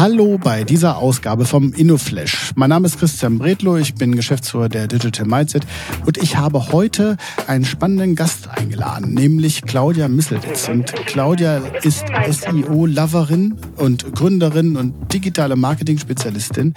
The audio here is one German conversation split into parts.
Hallo bei dieser Ausgabe vom InnoFlash. Mein Name ist Christian Bredlow, ich bin Geschäftsführer der Digital Mindset und ich habe heute einen spannenden Gast eingeladen, nämlich Claudia Misselwitz. Und Claudia ist SEO-Loverin und Gründerin und digitale Marketing-Spezialistin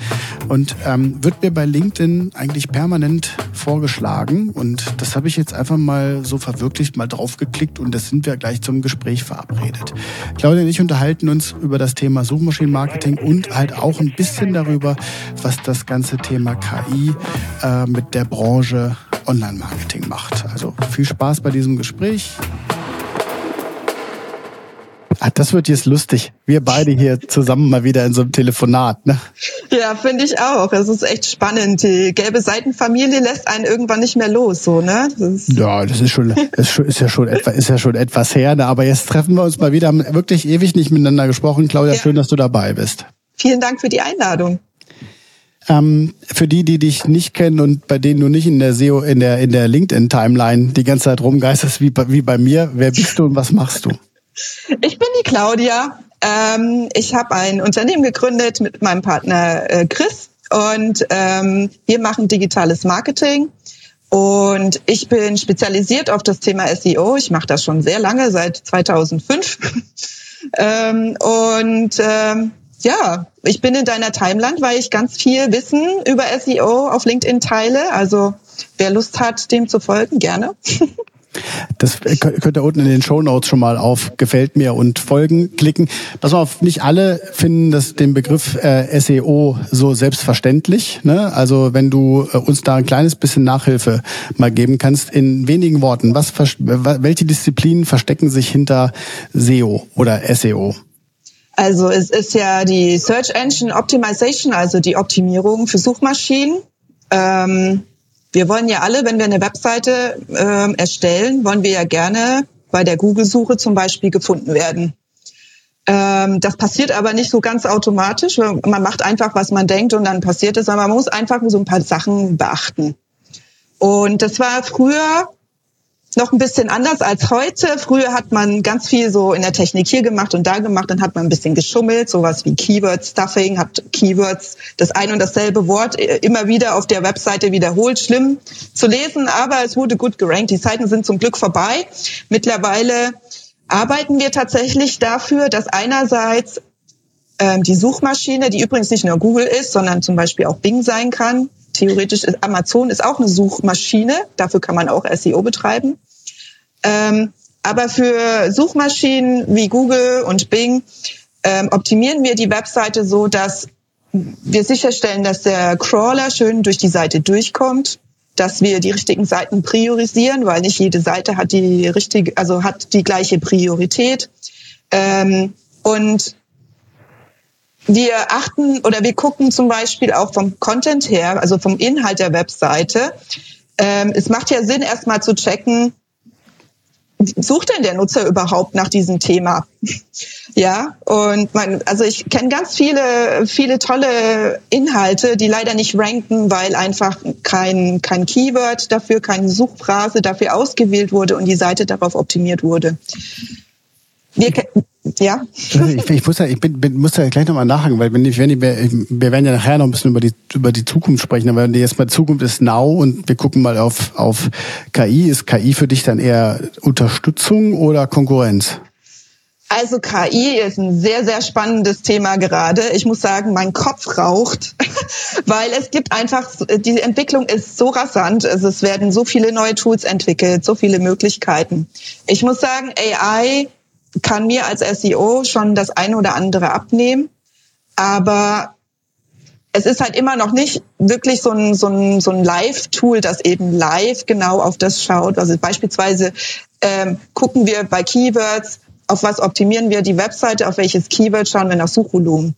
und ähm, wird mir bei LinkedIn eigentlich permanent vorgeschlagen und das habe ich jetzt einfach mal so verwirklicht, mal draufgeklickt und das sind wir gleich zum Gespräch verabredet. Claudia und ich unterhalten uns über das Thema Suchmaschinenmarketing und halt auch ein bisschen darüber, was das ganze Thema KI äh, mit der Branche Online-Marketing macht. Also viel Spaß bei diesem Gespräch. Ah, das wird jetzt lustig. Wir beide hier zusammen mal wieder in so einem Telefonat. Ne? Ja, finde ich auch. Es ist echt spannend. Die gelbe Seitenfamilie lässt einen irgendwann nicht mehr los, so ne? Das ja, das ist schon, das ist ja schon etwas, ist ja schon etwas her. Ne? Aber jetzt treffen wir uns mal wieder. Haben wirklich ewig nicht miteinander gesprochen. Claudia, ja. schön, dass du dabei bist. Vielen Dank für die Einladung. Ähm, für die, die dich nicht kennen und bei denen du nicht in der SEO, in der, in der LinkedIn-Timeline die ganze Zeit rumgeisterst wie, wie bei mir, wer bist du und was machst du? Ich bin die Claudia. Ähm, ich habe ein Unternehmen gegründet mit meinem Partner äh, Chris und ähm, wir machen digitales Marketing. Und ich bin spezialisiert auf das Thema SEO. Ich mache das schon sehr lange, seit 2005. ähm, und ähm, ja, ich bin in deiner Timeline, weil ich ganz viel Wissen über SEO auf LinkedIn teile. Also wer Lust hat, dem zu folgen, gerne. Das könnt ihr unten in den Show Notes schon mal auf Gefällt mir und Folgen klicken. Pass auf, nicht alle finden das, den Begriff äh, SEO so selbstverständlich. Ne? Also wenn du äh, uns da ein kleines bisschen Nachhilfe mal geben kannst, in wenigen Worten, was, welche Disziplinen verstecken sich hinter SEO oder SEO? Also es ist ja die Search Engine Optimization, also die Optimierung für Suchmaschinen. Ähm, wir wollen ja alle, wenn wir eine Webseite äh, erstellen, wollen wir ja gerne bei der Google-Suche zum Beispiel gefunden werden. Ähm, das passiert aber nicht so ganz automatisch. Man macht einfach, was man denkt und dann passiert es. Aber man muss einfach so ein paar Sachen beachten. Und das war früher noch ein bisschen anders als heute. Früher hat man ganz viel so in der Technik hier gemacht und da gemacht, dann hat man ein bisschen geschummelt, sowas wie Keyword Stuffing, hat Keywords das ein und dasselbe Wort immer wieder auf der Webseite wiederholt. Schlimm zu lesen, aber es wurde gut gerankt. Die Zeiten sind zum Glück vorbei. Mittlerweile arbeiten wir tatsächlich dafür, dass einerseits ähm, die Suchmaschine, die übrigens nicht nur Google ist, sondern zum Beispiel auch Bing sein kann, theoretisch ist Amazon ist auch eine Suchmaschine, dafür kann man auch SEO betreiben. Ähm, aber für Suchmaschinen wie Google und Bing ähm, optimieren wir die Webseite so, dass wir sicherstellen, dass der Crawler schön durch die Seite durchkommt, dass wir die richtigen Seiten priorisieren, weil nicht jede Seite hat die richtige, also hat die gleiche Priorität. Ähm, und wir achten oder wir gucken zum Beispiel auch vom Content her, also vom Inhalt der Webseite. Ähm, es macht ja Sinn, erstmal zu checken, sucht denn der Nutzer überhaupt nach diesem Thema? ja, und man, also ich kenne ganz viele, viele tolle Inhalte, die leider nicht ranken, weil einfach kein, kein Keyword dafür, keine Suchphrase dafür ausgewählt wurde und die Seite darauf optimiert wurde. Wir, ja. Ich, ich, muss ja, ich bin, bin, muss ja gleich nochmal nachhaken, weil wenn ich, wenn ich, wir werden ja nachher noch ein bisschen über die, über die Zukunft sprechen, aber wenn jetzt mal Zukunft ist now und wir gucken mal auf, auf KI, ist KI für dich dann eher Unterstützung oder Konkurrenz? Also KI ist ein sehr, sehr spannendes Thema gerade. Ich muss sagen, mein Kopf raucht, weil es gibt einfach, die Entwicklung ist so rasant. Also es werden so viele neue Tools entwickelt, so viele Möglichkeiten. Ich muss sagen, AI kann mir als SEO schon das eine oder andere abnehmen, aber es ist halt immer noch nicht wirklich so ein, so ein, so ein Live-Tool, das eben live genau auf das schaut. Also beispielsweise ähm, gucken wir bei Keywords, auf was optimieren wir die Webseite, auf welches Keyword schauen wir nach Suchvolumen.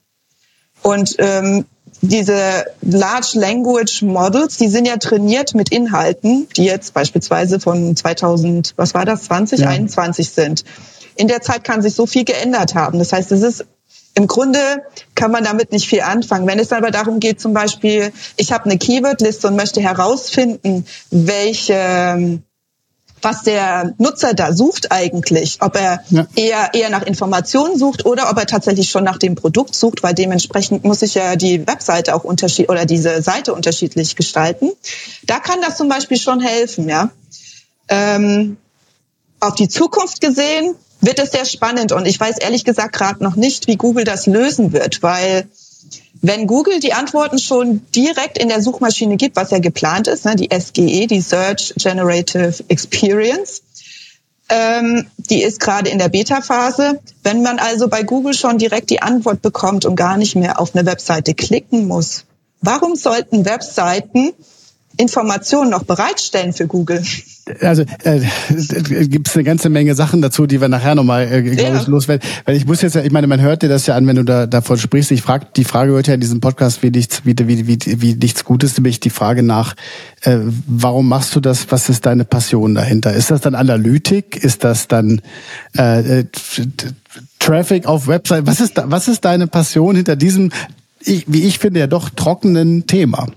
Und ähm, diese Large Language Models, die sind ja trainiert mit Inhalten, die jetzt beispielsweise von 2000, was war das, 2021 ja. sind in der Zeit kann sich so viel geändert haben. Das heißt, es ist im Grunde kann man damit nicht viel anfangen. Wenn es aber darum geht, zum Beispiel, ich habe eine Keywordliste und möchte herausfinden, welche was der Nutzer da sucht eigentlich. Ob er ja. eher, eher nach Informationen sucht oder ob er tatsächlich schon nach dem Produkt sucht, weil dementsprechend muss ich ja die Webseite auch unterschiedlich oder diese Seite unterschiedlich gestalten. Da kann das zum Beispiel schon helfen, ja. Ähm, auf die Zukunft gesehen wird es sehr spannend und ich weiß ehrlich gesagt gerade noch nicht, wie Google das lösen wird, weil wenn Google die Antworten schon direkt in der Suchmaschine gibt, was ja geplant ist, ne, die SGE, die Search Generative Experience, ähm, die ist gerade in der Beta-Phase. Wenn man also bei Google schon direkt die Antwort bekommt und gar nicht mehr auf eine Webseite klicken muss, warum sollten Webseiten Informationen noch bereitstellen für Google? also äh, gibt es eine ganze Menge Sachen dazu, die wir nachher nochmal, äh, glaube ja. ich, loswerden. Weil ich muss jetzt ja, ich meine, man hört dir das ja an, wenn du da davon sprichst. Ich frage, die Frage hört ja in diesem Podcast wie nichts, wie, wie, wie, wie nichts Gutes, nämlich die Frage nach, äh, warum machst du das? Was ist deine Passion dahinter? Ist das dann Analytik? Ist das dann äh, äh Traffic auf Website? Was ist da, was ist deine Passion hinter diesem, ich, wie ich finde, ja doch trockenen Thema?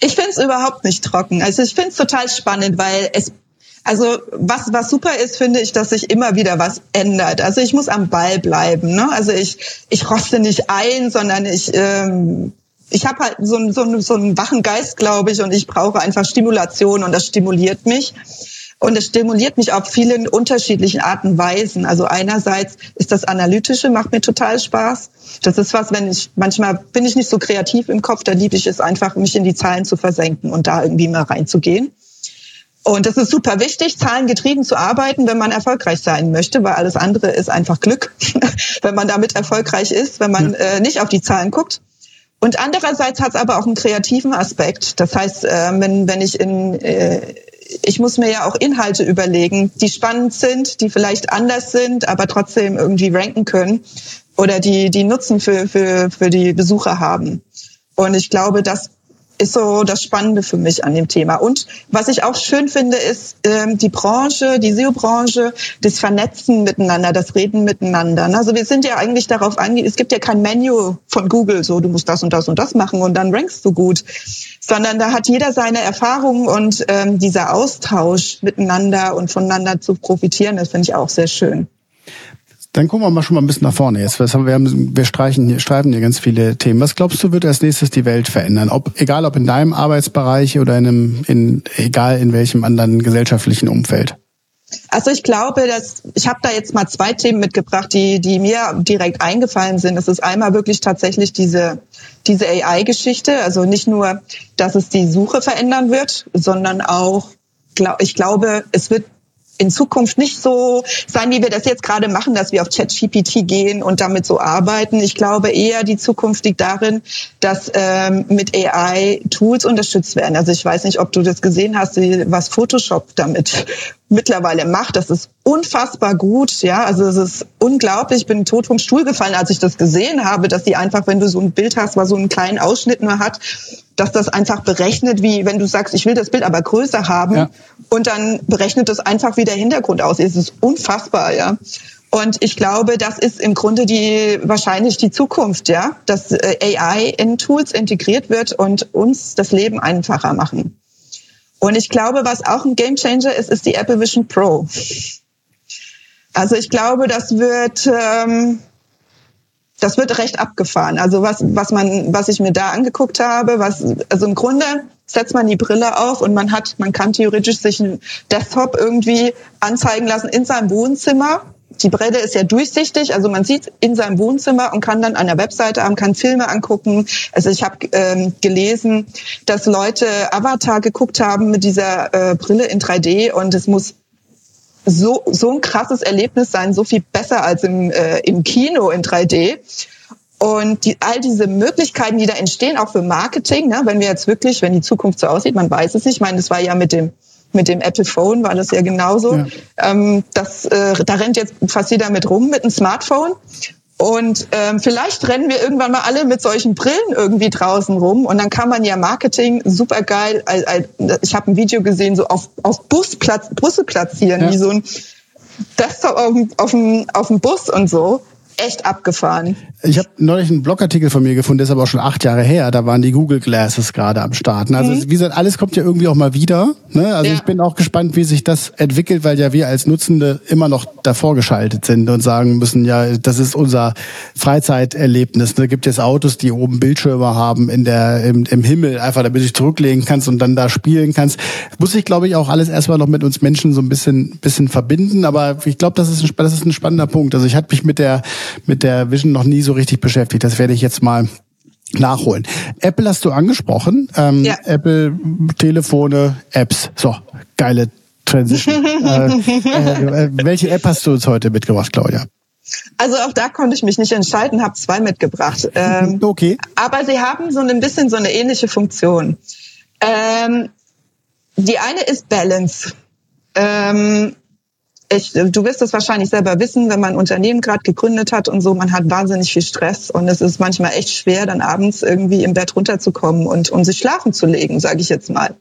Ich finde es überhaupt nicht trocken. Also ich finde es total spannend, weil es also was, was super ist, finde ich, dass sich immer wieder was ändert. Also ich muss am Ball bleiben. Ne? Also ich, ich roste nicht ein, sondern ich, ähm, ich habe halt so, so, so einen wachen Geist, glaube ich, und ich brauche einfach Stimulation und das stimuliert mich. Und es stimuliert mich auf vielen unterschiedlichen Arten und Weisen. Also einerseits ist das Analytische, macht mir total Spaß. Das ist was, wenn ich, manchmal bin ich nicht so kreativ im Kopf, da liebe ich es einfach, mich in die Zahlen zu versenken und da irgendwie mal reinzugehen. Und das ist super wichtig, zahlengetrieben zu arbeiten, wenn man erfolgreich sein möchte, weil alles andere ist einfach Glück, wenn man damit erfolgreich ist, wenn man äh, nicht auf die Zahlen guckt. Und andererseits hat es aber auch einen kreativen Aspekt. Das heißt, äh, wenn, wenn ich in äh, ich muss mir ja auch Inhalte überlegen, die spannend sind, die vielleicht anders sind, aber trotzdem irgendwie ranken können oder die, die Nutzen für, für, für die Besucher haben. Und ich glaube, das ist so das Spannende für mich an dem Thema. Und was ich auch schön finde, ist ähm, die Branche, die SEO-Branche, das Vernetzen miteinander, das Reden miteinander. Ne? Also wir sind ja eigentlich darauf angewiesen, es gibt ja kein Menü von Google, so du musst das und das und das machen und dann rankst du gut, sondern da hat jeder seine Erfahrungen und ähm, dieser Austausch miteinander und voneinander zu profitieren, das finde ich auch sehr schön. Dann gucken wir mal schon mal ein bisschen nach vorne jetzt. Wir, haben, wir streichen streifen hier ganz viele Themen. Was glaubst du, wird als nächstes die Welt verändern? Ob, egal ob in deinem Arbeitsbereich oder in einem, in, egal in welchem anderen gesellschaftlichen Umfeld? Also ich glaube, dass ich habe da jetzt mal zwei Themen mitgebracht, die die mir direkt eingefallen sind. Das ist einmal wirklich tatsächlich diese diese AI-Geschichte, also nicht nur, dass es die Suche verändern wird, sondern auch ich glaube, es wird in Zukunft nicht so sein, wie wir das jetzt gerade machen, dass wir auf ChatGPT gehen und damit so arbeiten. Ich glaube eher, die Zukunft liegt darin, dass ähm, mit AI Tools unterstützt werden. Also ich weiß nicht, ob du das gesehen hast, was Photoshop damit mittlerweile macht. Das ist unfassbar gut, ja. Also es ist unglaublich. Ich bin tot vom Stuhl gefallen, als ich das gesehen habe, dass die einfach, wenn du so ein Bild hast, was so einen kleinen Ausschnitt nur hat, dass das einfach berechnet, wie wenn du sagst, ich will das Bild aber größer haben ja. und dann berechnet das einfach, wie der Hintergrund aussieht. Es ist unfassbar, ja. Und ich glaube, das ist im Grunde die wahrscheinlich die Zukunft, ja, dass äh, AI in Tools integriert wird und uns das Leben einfacher machen. Und ich glaube, was auch ein Gamechanger ist, ist die Apple Vision Pro. Also ich glaube, das wird ähm, das wird recht abgefahren. Also was, was man, was ich mir da angeguckt habe, was, also im Grunde setzt man die Brille auf und man hat, man kann theoretisch sich einen Desktop irgendwie anzeigen lassen in seinem Wohnzimmer. Die Brille ist ja durchsichtig, also man sieht in seinem Wohnzimmer und kann dann an der Webseite haben, kann Filme angucken. Also ich habe ähm, gelesen, dass Leute Avatar geguckt haben mit dieser äh, Brille in 3D und es muss so, so ein krasses Erlebnis sein, so viel besser als im, äh, im Kino in 3D. Und die, all diese Möglichkeiten, die da entstehen, auch für Marketing, ne, wenn wir jetzt wirklich, wenn die Zukunft so aussieht, man weiß es nicht. Ich meine, das war ja mit dem mit dem Apple Phone war das ja genauso. Ja. Ähm, das, äh, da rennt jetzt fast jeder mit rum mit einem Smartphone. Und ähm, vielleicht rennen wir irgendwann mal alle mit solchen Brillen irgendwie draußen rum und dann kann man ja Marketing super geil. Ich habe ein Video gesehen, so auf, auf Busplatz, Busse platzieren, ja. wie so ein Desktop auf, auf, dem, auf dem Bus und so. Echt abgefahren. Ich habe neulich einen Blogartikel von mir gefunden, der ist aber auch schon acht Jahre her. Da waren die Google Glasses gerade am Starten. Also mhm. wie gesagt, alles kommt ja irgendwie auch mal wieder. Ne? Also ja. ich bin auch gespannt, wie sich das entwickelt, weil ja wir als Nutzende immer noch davor geschaltet sind und sagen müssen, ja, das ist unser Freizeiterlebnis. Da gibt es Autos, die oben Bildschirme haben in der im, im Himmel, einfach damit du dich zurücklegen kannst und dann da spielen kannst. Muss ich, glaube ich, auch alles erstmal noch mit uns Menschen so ein bisschen bisschen verbinden. Aber ich glaube, das ist ein, das ist ein spannender Punkt. Also ich hatte mich mit der mit der Vision noch nie so richtig beschäftigt. Das werde ich jetzt mal nachholen. Apple hast du angesprochen. Ähm, ja. Apple Telefone, Apps. So, geile Transition. äh, äh, äh, welche App hast du uns heute mitgebracht, Claudia? Also auch da konnte ich mich nicht entscheiden, habe zwei mitgebracht. Ähm, okay. Aber sie haben so ein bisschen so eine ähnliche Funktion. Ähm, die eine ist Balance. Ähm, ich, du wirst es wahrscheinlich selber wissen, wenn man ein Unternehmen gerade gegründet hat und so, man hat wahnsinnig viel Stress und es ist manchmal echt schwer, dann abends irgendwie im Bett runterzukommen und, und sich schlafen zu legen, sage ich jetzt mal.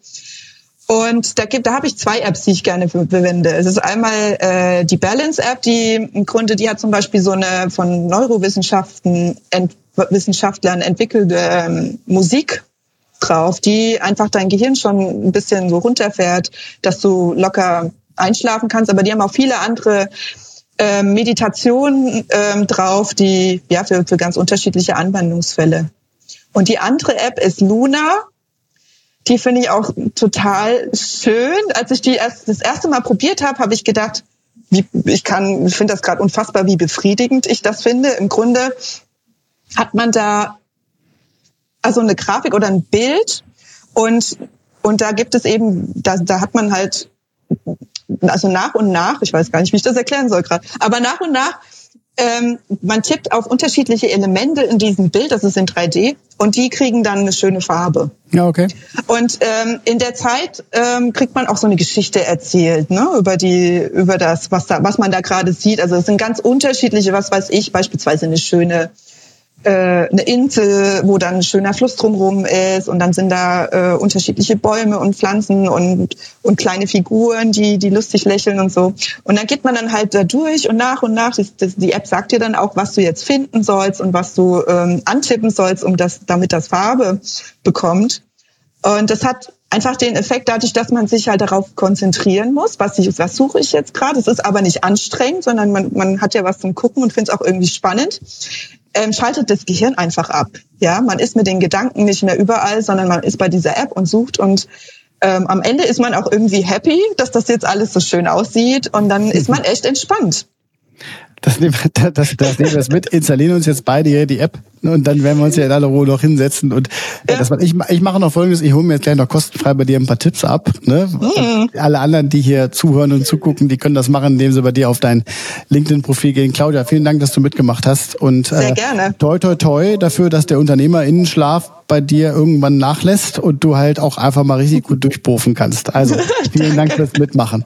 Und da gibt, da habe ich zwei Apps, die ich gerne verwende. Es ist einmal äh, die Balance App, die im Grunde, die hat zum Beispiel so eine von Neurowissenschaften ent, Wissenschaftlern entwickelte ähm, Musik drauf, die einfach dein Gehirn schon ein bisschen so runterfährt, dass du locker einschlafen kannst. Aber die haben auch viele andere äh, Meditationen äh, drauf, die ja für, für ganz unterschiedliche Anwendungsfälle. Und die andere App ist Luna die finde ich auch total schön. Als ich die erst das erste Mal probiert habe, habe ich gedacht, wie, ich kann, ich finde das gerade unfassbar, wie befriedigend ich das finde. Im Grunde hat man da also eine Grafik oder ein Bild und und da gibt es eben, da, da hat man halt also nach und nach, ich weiß gar nicht, wie ich das erklären soll gerade, aber nach und nach ähm, man tippt auf unterschiedliche Elemente in diesem Bild, das ist in 3D, und die kriegen dann eine schöne Farbe. Ja, okay. Und ähm, in der Zeit ähm, kriegt man auch so eine Geschichte erzählt, ne, über die, über das, was da, was man da gerade sieht. Also es sind ganz unterschiedliche, was weiß ich, beispielsweise eine schöne äh, eine Insel, wo dann ein schöner Fluss drumherum ist und dann sind da äh, unterschiedliche Bäume und Pflanzen und, und kleine Figuren, die, die lustig lächeln und so. Und dann geht man dann halt da durch und nach und nach, das, das, die App sagt dir dann auch, was du jetzt finden sollst und was du ähm, antippen sollst, um das, damit das Farbe bekommt. Und das hat einfach den Effekt dadurch, dass man sich halt darauf konzentrieren muss, was, ich, was suche ich jetzt gerade. Es ist aber nicht anstrengend, sondern man, man hat ja was zum Gucken und findet es auch irgendwie spannend ähm, schaltet das Gehirn einfach ab. Ja, man ist mit den Gedanken nicht mehr überall, sondern man ist bei dieser App und sucht und ähm, am Ende ist man auch irgendwie happy, dass das jetzt alles so schön aussieht und dann ist man echt entspannt. Das nehmen, das, das, das nehmen wir das mit, installieren uns jetzt beide hier die App und dann werden wir uns ja in aller Ruhe noch hinsetzen. Und äh, ja. das, ich, ich mache noch folgendes, ich hole mir jetzt gleich noch kostenfrei bei dir ein paar Tipps ab. Ne? Mhm. Alle anderen, die hier zuhören und zugucken, die können das machen, indem sie bei dir auf dein LinkedIn-Profil gehen. Claudia, vielen Dank, dass du mitgemacht hast. Und Sehr äh, gerne. toi toi toi dafür, dass der Unternehmerinnenschlaf bei dir irgendwann nachlässt und du halt auch einfach mal richtig gut durchbofen kannst. Also vielen Dank fürs Mitmachen.